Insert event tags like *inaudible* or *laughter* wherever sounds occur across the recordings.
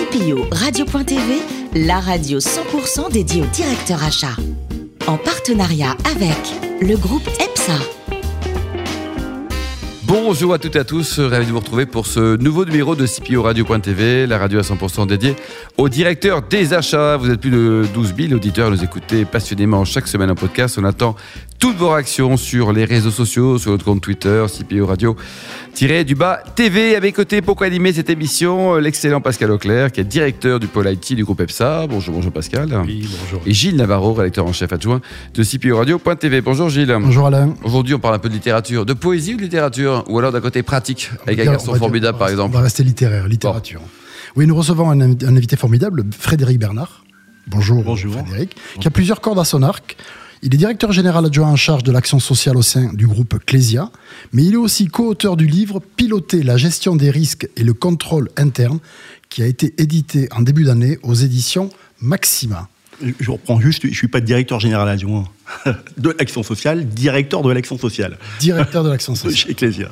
CPO Radio.tv, la radio 100% dédiée au directeur achat. En partenariat avec le groupe EPSA. Bonjour à toutes et à tous, ravi de vous retrouver pour ce nouveau numéro de CPO Radio.tv, la radio à 100% dédiée au directeur des achats. Vous êtes plus de 12 000 auditeurs nous écouter passionnément chaque semaine en podcast. On attend toutes vos réactions sur les réseaux sociaux, sur notre compte Twitter, CPO Radio. du bas TV à mes côtés pour animer cette émission, l'excellent Pascal Auclair, qui est directeur du pôle IT du groupe EPSA. Bonjour, bonjour Pascal. Oui, bonjour. Et Gilles Navarro, rédacteur en chef adjoint de CPO Radio.tv. Bonjour Gilles. Bonjour Alain. Aujourd'hui, on parle un peu de littérature, de poésie ou de littérature, ou alors d'un côté pratique, avec un garçon formidable par exemple. On va rester littéraire, littérature. Oui, nous recevons un, invité formidable, Frédéric Bernard. Bonjour, Bonjour. Frédéric, qui a plusieurs cordes à son arc. Il est directeur général adjoint en charge de l'action sociale au sein du groupe Clésia, mais il est aussi co-auteur du livre Piloter la gestion des risques et le contrôle interne, qui a été édité en début d'année aux éditions Maxima. Je reprends juste, je ne suis pas directeur général adjoint *laughs* de l'action sociale, directeur de l'action sociale. Directeur de l'action *laughs* sociale. Chez Ecclesia.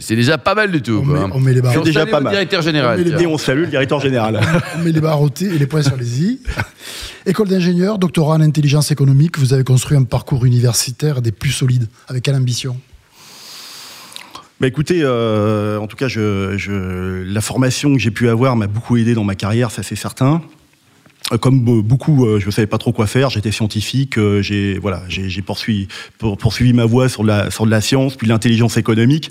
C'est déjà pas mal du tout. On, met, on met, les barres. C'est déjà pas mal. directeur général. On et on salue le directeur général. on met les barres et les points sur les i. *laughs* École d'ingénieur, doctorat en intelligence économique, vous avez construit un parcours universitaire des plus solides. Avec quelle ambition? Bah écoutez, euh, en tout cas, je, la formation que j'ai pu avoir m'a beaucoup aidé dans ma carrière, ça c'est certain. Euh, comme beaucoup, euh, je ne savais pas trop quoi faire. J'étais scientifique, j'ai voilà, j'ai poursuivi, poursuivi ma voie sur de la, sur de la science, puis l'intelligence économique.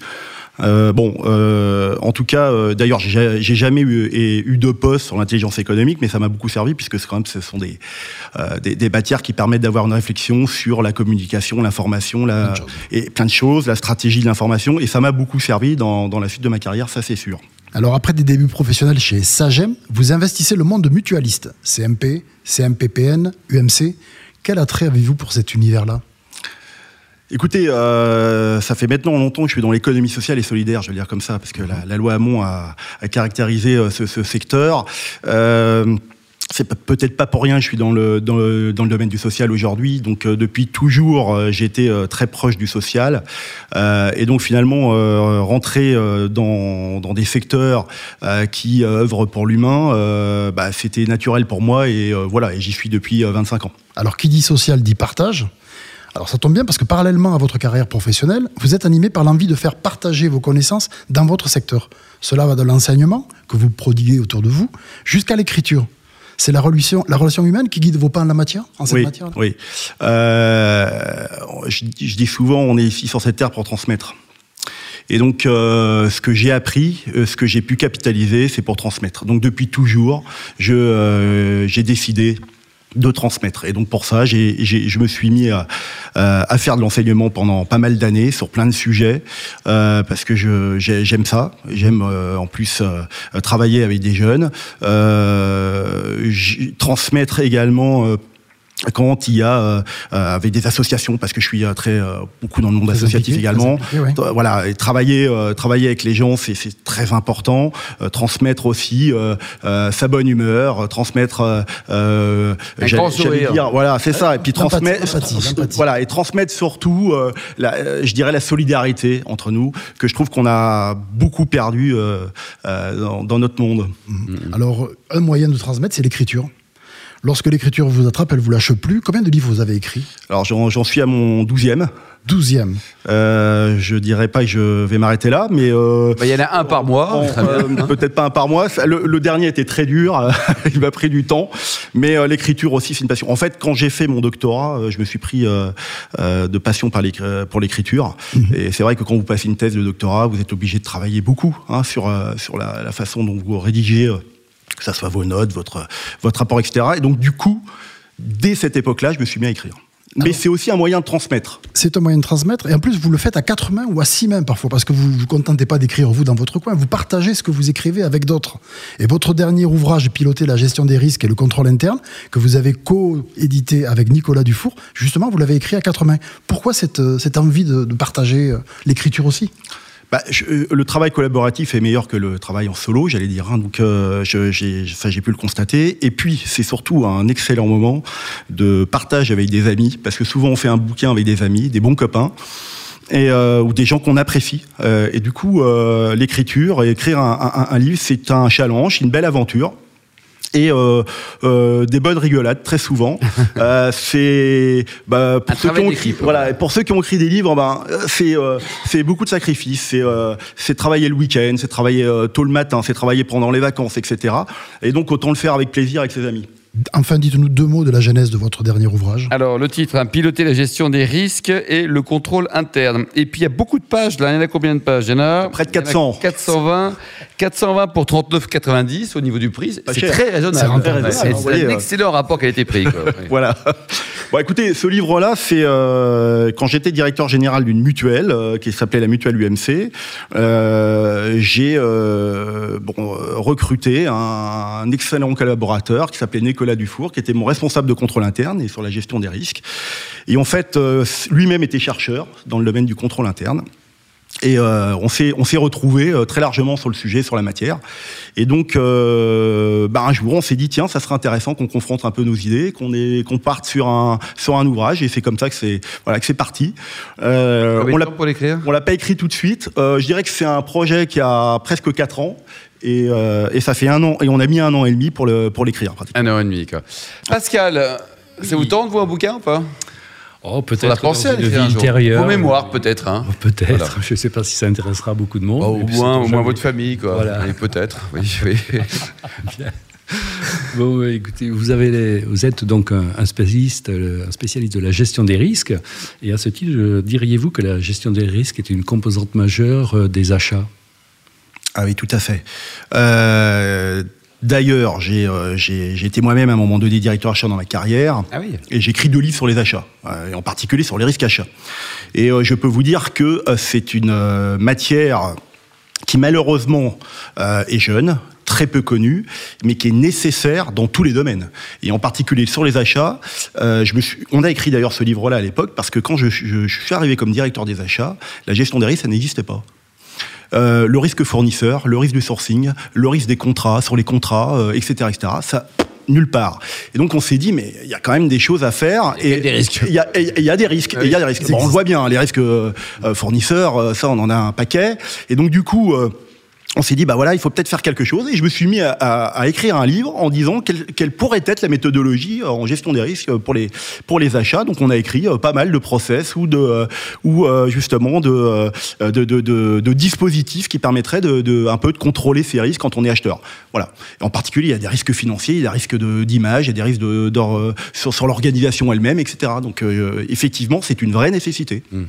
Euh, bon, euh, en tout cas, euh, d'ailleurs, j'ai jamais eu, eu, de poste sur l'intelligence économique, mais ça m'a beaucoup servi puisque quand même, ce sont des, des, des, matières qui permettent d'avoir une réflexion sur la communication, l'information, la, et plein de choses, la stratégie de l'information, et ça m'a beaucoup servi dans, dans la suite de ma carrière, ça c'est sûr. Alors après des débuts professionnels chez Sagem, vous investissez le monde de mutualistes, CMP, CMPPN, UMC. Quel attrait avez-vous pour cet univers-là? Écoutez, euh, ça fait maintenant longtemps que je suis dans l'économie sociale et solidaire, je vais le dire comme ça, parce que la, loi Hamon a, caractérisé euh, ce, secteur. Euh, c'est peut-être pas pour rien, je suis dans le, dans le, domaine du social aujourd'hui. Donc depuis toujours, été très proche du social. et donc finalement, rentrer dans, dans, des secteurs qui œuvrent pour l'humain, bah, c'était naturel pour moi. Et voilà, et j'y suis depuis 25 ans. Alors qui dit social dit partage alors ça tombe bien parce que parallèlement à votre carrière professionnelle, vous êtes animé par l'envie de faire partager vos connaissances dans votre secteur. Cela va de l'enseignement que vous prodiguez autour de vous jusqu'à l'écriture. C'est la relation, la relation humaine qui guide vos pas en la matière, en cette oui, matière Oui. Euh, je, dis souvent, on est ici sur cette terre pour transmettre. Et donc, euh, ce que j'ai appris, euh, ce que j'ai pu capitaliser, c'est pour transmettre. Donc, depuis toujours, je j'ai décidé de transmettre. Et donc pour ça, j'ai, je me suis mis à, à faire de l'enseignement pendant pas mal d'années sur plein de sujets euh, parce que j'aime ça. J'aime euh, en plus euh, travailler avec des jeunes, euh, transmettre également quand il y a euh, euh, avec des associations parce que je suis euh, très beaucoup dans le monde associatif également. voilà et travailler travailler avec les gens c'est très important. Transmettre aussi sa bonne humeur transmettre j'allais dire voilà c'est ça. Et puis transmettre *laughs* voilà et transmettre surtout la, je dirais la solidarité entre nous que je trouve qu'on a beaucoup perdu dans, dans, notre monde. Alors un moyen de transmettre c'est l'écriture Lorsque l'écriture vous attrape, elle vous lâche plus. Combien de livres vous avez écrit Alors j'en suis à mon douzième. Douzième. Euh, je dirais pas que je vais m'arrêter là, mais euh, bah, il y en a un par mois. Euh, peut-être pas un par mois. Le, dernier était très dur, *laughs* il m'a pris du temps, mais euh, l'écriture aussi c'est une passion. En fait, quand j'ai fait mon doctorat, je me suis pris de passion pour l'écriture. Mhm. Et c'est vrai que quand vous passez une thèse de doctorat, vous êtes obligé de travailler beaucoup hein, sur sur la, la, façon dont vous rédigez que ça soit vos notes, votre, votre rapport, etc. Et donc, du coup, dès cette époque-là, je me suis mis à écrire. Mais c'est aussi un moyen de transmettre. C'est un moyen de transmettre. Et en plus, vous le faites à quatre mains ou à six mains parfois, parce que vous ne vous contentez pas d'écrire vous dans votre coin. Vous partagez ce que vous écrivez avec d'autres. Et votre dernier ouvrage, Piloter la gestion des risques et le contrôle interne, que vous avez co-édité avec Nicolas Dufour, justement, vous l'avez écrit à quatre mains. Pourquoi cette, euh, cette envie de, de partager euh, l'écriture aussi? Bah, euh, le travail collaboratif est meilleur que le travail en solo, j'allais dire. Hein, donc, euh, j'ai, ça, j'ai pu le constater. Et puis, c'est surtout un excellent moment de partage avec des amis, parce que souvent, on fait un bouquin avec des amis, des bons copains. Euh, ou des gens qu'on apprécie. et du coup, l'écriture écrire un, un livre, c'est un challenge, une belle aventure. Et euh, euh, des bonnes rigolades très souvent. *laughs* euh, c'est bah, pour ceux qui ont écrit, voilà, pour ceux qui ont écrit des livres, ben c'est euh, c'est beaucoup de sacrifices. C'est euh, c'est travailler le week-end, c'est travailler tôt le matin, c'est travailler pendant les vacances, etc. Et donc autant le faire avec plaisir avec ses amis. Enfin, dites-nous deux mots de la genèse de votre dernier ouvrage. Alors, le titre, hein, Piloter la gestion des risques et le contrôle interne. Et puis, il y a beaucoup de pages, là. Il y en a combien de pages? Il y en a Près de 400. 420. 420 pour 39,90 au niveau du prix. C'est très raisonnable. C'est un euh, excellent rapport qualité-prix. *laughs* voilà. Bon, écoutez, ce livre-là, c'est euh, quand j'étais directeur général d'une mutuelle euh, qui s'appelait la mutuelle UMC. Euh, j'ai euh, bon, recruté un, un, excellent collaborateur qui s'appelait Nicolas Dufour, qui était mon responsable de contrôle interne et sur la gestion des risques. Et en fait, lui-même était chercheur dans le domaine du contrôle interne. Et euh, on s'est on s'est retrouvé euh, très largement sur le sujet, sur la matière. Et donc, euh, bah, un jour, on s'est dit tiens, ça serait intéressant qu'on confronte un peu nos idées, qu'on parte sur un sur un ouvrage. Et c'est comme ça que c'est voilà que c'est parti. On l'a pour l'écrire? On l'a pas écrit tout de suite. Je dirais que c'est un projet qui a presque 4 ans. Et, et, ça fait un an et on a mis un an et demi pour le pour l'écrire Un an et demi quoi. Pascal, ça vous tente vous un bouquin ou pas? Oh, peut-être la pensée à vie intérieure. Vos mémoires, peut-être. Hein. Oh, peut-être. *laughs* Je ne sais pas si ça intéressera beaucoup de monde. Oh, au, moins, au moins votre famille, quoi. Voilà. Peut-être. Oui, oui. *laughs* bon, écoutez, vous, avez vous êtes donc un, spécialiste, un spécialiste de la gestion des risques. Et à ce titre, diriez-vous que la gestion des risques est une composante majeure euh, des achats? Ah oui, tout à fait. Euh, D'ailleurs, euh, j'ai été moi-même à un moment donné directeur achat dans ma carrière. Ah oui. Et j'ai écrit deux livres sur les achats, euh, et en particulier sur les risques achats. Et euh, je peux vous dire que c'est une matière qui malheureusement est jeune, très peu connue, mais qui est nécessaire dans tous les domaines. Et en particulier sur les achats, je me suis, on a écrit d'ailleurs ce livre-là à l'époque parce que quand je, je, suis arrivé comme directeur des achats, la gestion des risques, ça n'existait pas. Euh, le risque fournisseur, le risque du sourcing, le risque des contrats, sur les contrats, etc., euh, etc. Ça, nulle part. Et donc on s'est dit mais il y a quand même des choses à faire et il y a des risques. Il y a, y a des risques. il y a des risques. Bon, on le voit bien, les risques euh, fournisseurs, ça on en a un paquet. Et donc du coup on s'est dit bah voilà il faut peut-être faire quelque chose. Et je me suis mis à, écrire un livre en disant quelle, pourrait être la méthodologie euh, en gestion des risques pour les pour les achats. Donc on a écrit euh, pas mal de process ou de euh, ou justement de de, de, dispositifs qui permettraient de, un peu de contrôler ces risques quand on est acheteur. Voilà. En particulier il y a des risques financiers il y a des risques d'image il y a des risques de, sur, sur l'organisation elle-même etc donc effectivement c'est une vraie nécessité. Mmh.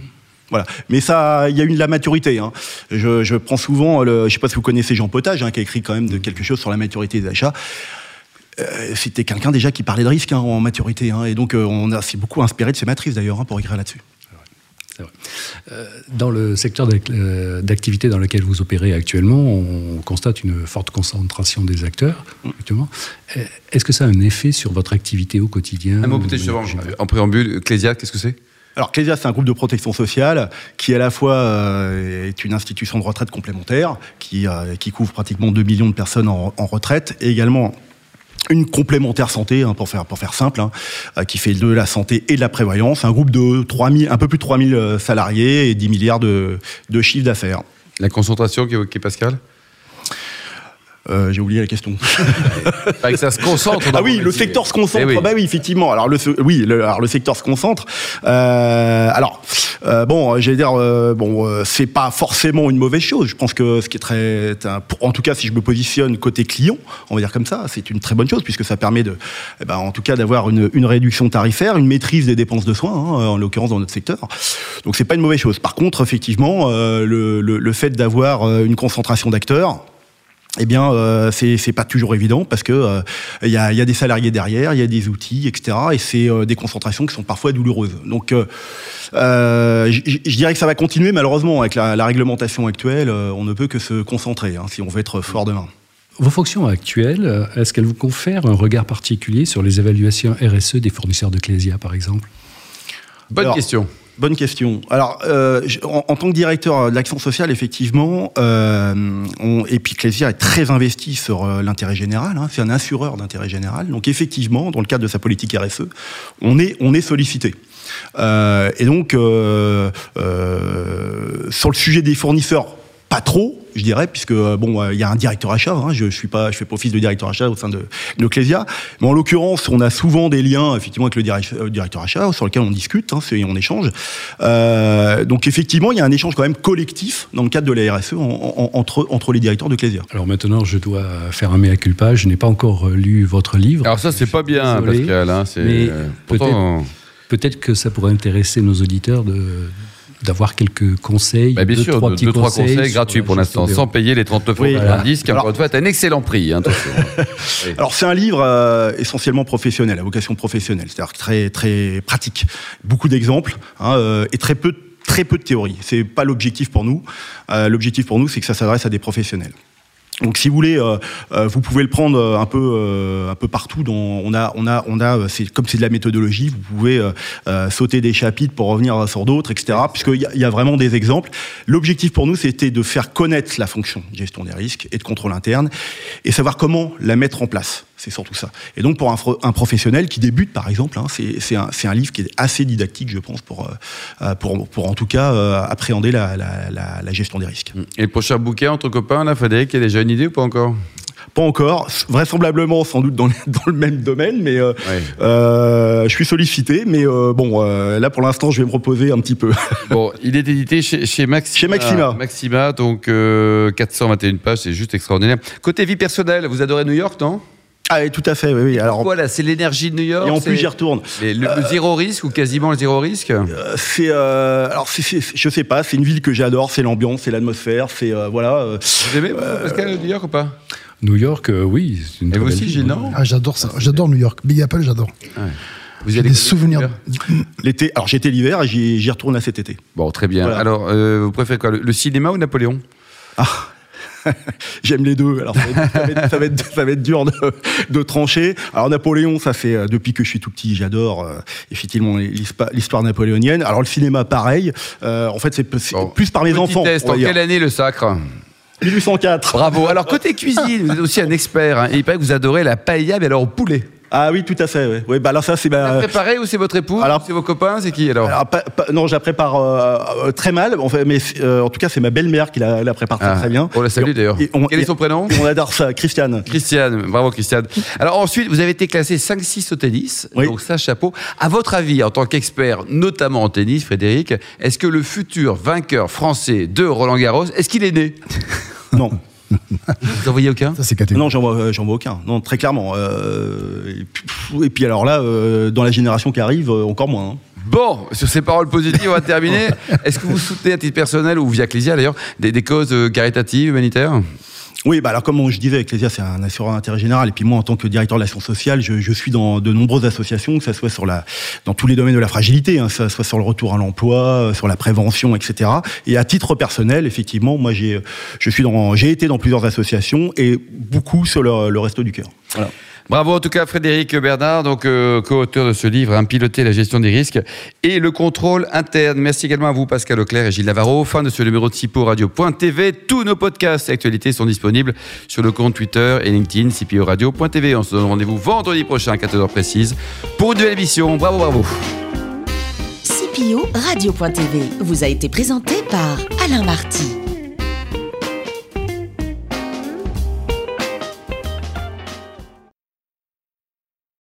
Voilà. Mais ça, il y a eu de la maturité. Hein. Je, je, prends souvent, le, je ne sais pas si vous connaissez Jean Potage, hein, qui a écrit quand même de quelque chose sur la maturité des achats. Euh, C'était quelqu'un déjà qui parlait de risque hein, en maturité. Hein. et donc, euh, on s'est beaucoup inspiré de ses matrices d'ailleurs hein, pour écrire là-dessus. Euh, dans le secteur euh, d'activité dans lequel vous opérez actuellement, on constate une forte concentration des acteurs. Mm. Est-ce que ça a un effet sur votre activité au quotidien Un mot peut-être en préambule. Clésia, qu'est-ce que c'est? Alors Clésia, c'est un groupe de protection sociale qui à la fois euh, est une institution de retraite complémentaire qui, euh, couvre pratiquement 2 millions de personnes en, retraite et également une complémentaire santé, hein, pour, faire, pour faire simple, hein, euh, qui fait de la santé et de la prévoyance, un groupe de 3000, un peu plus de 3000 salariés et 10 milliards de, de chiffre d'affaires. La concentration qui est Pascal? Euh, j'ai oublié la question. *laughs* que ça se concentre. Ah oui, le secteur se concentre. Eh oui. Bah oui, effectivement. Alors le, oui, le, alors le secteur se concentre. Euh, alors euh, bon, j'allais dire, euh, bon, euh, c'est pas forcément une mauvaise chose. Je pense que ce qui est très, en tout cas, si je me positionne côté client, on va dire comme ça, c'est une très bonne chose puisque ça permet de, eh ben, en tout cas, d'avoir une, une, réduction tarifaire, une maîtrise des dépenses de soins, hein, en l'occurrence dans notre secteur. Donc c'est pas une mauvaise chose. Par contre, effectivement, le, le, le fait d'avoir une concentration d'acteurs eh bien, euh, c'est pas toujours évident parce que euh, il y, a, y, a, des salariés derrière, il y a des outils, etc. Et c'est euh, des concentrations qui sont parfois douloureuses. Donc, euh, euh, je dirais que ça va continuer malheureusement avec la, la réglementation actuelle. on ne peut que se concentrer hein, si on veut être fort demain. Vos fonctions actuelles, est-ce qu'elles vous confèrent un regard particulier sur les évaluations RSE des fournisseurs de Clésia, par exemple? Bonne question. Bonne question. Alors, euh, en, tant que directeur de l'action sociale, effectivement, euh, on, est très investi sur euh, l'intérêt général. Hein, c'est un assureur d'intérêt général. Donc, effectivement, dans le cadre de sa politique RSE, on est, sollicité. Euh, et donc, euh, sur le sujet des fournisseurs, pas trop, je dirais, puisque bon, il y a un directeur achat. Hein, je, suis pas, je fais pas office de directeur achat au sein de, de Clésia, mais en l'occurrence, on a souvent des liens effectivement avec le directeur achat sur lequel on discute, hein, on échange. donc effectivement, il y a un échange quand même collectif dans le cadre de la RSE entre entre les directeurs de Clésia. Alors maintenant, je dois faire un mea culpa. Je n'ai pas encore lu votre livre. Alors ça, c'est pas bien, Pascal. Hein, pourtant... peut-être que ça pourrait intéresser nos auditeurs de d'avoir quelques conseils. Bah bien deux, sûr, trois deux, trois conseils, gratuits pour l'instant, sans payer les 39 euros oui, qui, encore une fois, est un excellent prix. Hein, *laughs* Alors, c'est un livre euh, essentiellement professionnel, à vocation professionnelle, c'est-à-dire très, très pratique. Beaucoup d'exemples hein, euh, et très peu, très peu de théorie. C'est pas l'objectif pour nous. Euh, l'objectif pour nous, c'est que ça s'adresse à des professionnels. Donc, si vous voulez, euh, euh, vous pouvez le prendre euh, un peu, un peu partout. Dans, on a, on a, on a. C'est comme c'est de la méthodologie. Vous pouvez sauter des chapitres pour revenir sur d'autres, etc. Puisqu'il y, y, a vraiment des exemples. L'objectif pour nous, c'était de faire connaître la fonction gestion des risques et de contrôle interne et savoir comment la mettre en place. C'est surtout ça. Et donc pour un, professionnel qui débute, par exemple, hein, c'est un, un, livre qui est assez didactique, je pense, pour, pour, pour en tout cas appréhender la, la, la, gestion des risques. Et le prochain bouquin entre copains, là, Frédéric, il y a déjà une idée ou pas encore? Pas encore, vraisemblablement sans doute dans, *laughs* dans le même domaine, mais euh, euh, je suis sollicité. Mais euh, bon, là pour l'instant, je vais me reposer un petit peu. *laughs* bon, il est édité chez, chez Maxima. Chez Maxima. Maxima, donc 421 pages, c'est juste extraordinaire. Côté vie personnelle, vous adorez New York, non? Ah oui, tout à fait, oui. oui. Alors, voilà, c'est l'énergie de New York. Et en plus, j'y retourne. le, zéro risque ou quasiment le zéro risque C'est, alors, c'est, je sais pas. C'est une ville que j'adore. C'est l'ambiance, c'est l'atmosphère, c'est voilà. Vous aimez Pascal New York ou pas? New York, euh, oui. Une Et vous aussi, Gênant ah, J'adore ça. J'adore New York. Big Apple, j'adore. Vous avez des souvenirs L'été. Alors j'étais l'hiver et j'y retourne à cet été. Bon, très bien. Alors, euh, vous préférez quoi? Le, cinéma ou Napoléon? Ah *laughs* J'aime les deux. Alors, ça va être, ça va être, dur de, trancher. Alors, Napoléon, ça fait euh, depuis que je suis tout petit, j'adore effectivement l'histoire napoléonienne. Alors, le cinéma, pareil. en fait, c'est plus par mes enfants. Test, en quelle année le sacre? 1804. Bravo. Alors, côté cuisine, vous êtes aussi un expert. Hein. il paraît que vous adorez la paella, mais alors au poulet. Ah oui, tout à fait. Oui. bah alors ça c'est ma. préparé ou c'est votre époux Alors c'est vos copains, c'est qui alors, Non, je la prépare euh, euh, très mal. En fait, mais euh, en tout cas, c'est ma belle-mère qui la, prépare très, ah. bien. On la salue d'ailleurs. Quel est son prénom On adore ça, Christiane. Christiane, bravo Christiane. Alors ensuite, vous avez été classé 5-6 au tennis, donc ça chapeau. À votre avis, en tant qu'expert, notamment en tennis, Frédéric, est-ce que le futur vainqueur français de Roland Garros, est-ce qu'il est né? Non. *laughs* Vous en voyez aucun? Ça, c'est Non, j'en vois, euh, j'en vois aucun. Non, très clairement. Euh, et, puis, alors là, euh, dans la génération qui arrive, encore moins. Hein. Bon, sur ces paroles positives, on va terminer. *laughs* Est-ce que vous soutenez à titre personnel ou via Clésia d'ailleurs des, des, causes caritatives, humanitaires? Oui, bah alors comme je disais, Ecclesia, c'est un assureur d'intérêt général. Et puis moi, en tant que directeur de l'action sociale, je, je, suis dans de nombreuses associations, que ce soit sur la, dans tous les domaines de la fragilité, hein, que ce soit sur le retour à l'emploi, euh, sur la prévention, etc. Et à titre personnel, effectivement, moi, j'ai, je suis dans, j'ai été dans plusieurs associations et beaucoup sur le, le resto du cœur. Voilà. Bravo en tout cas Frédéric Bernard, donc euh, co-auteur de ce livre, hein, Piloter la gestion des risques et le contrôle interne. Merci également à vous Pascal Auclair et Gilles Navarro. Fin de ce numéro de CIPO Radio.tv. Tous nos podcasts et actualités sont disponibles sur le compte Twitter et LinkedIn CIPO Radio.tv. On se donne rendez-vous vendredi prochain à 14h précise pour une nouvelle émission. Bravo, bravo. CIPO Radio.tv vous a été présenté par Alain Marty.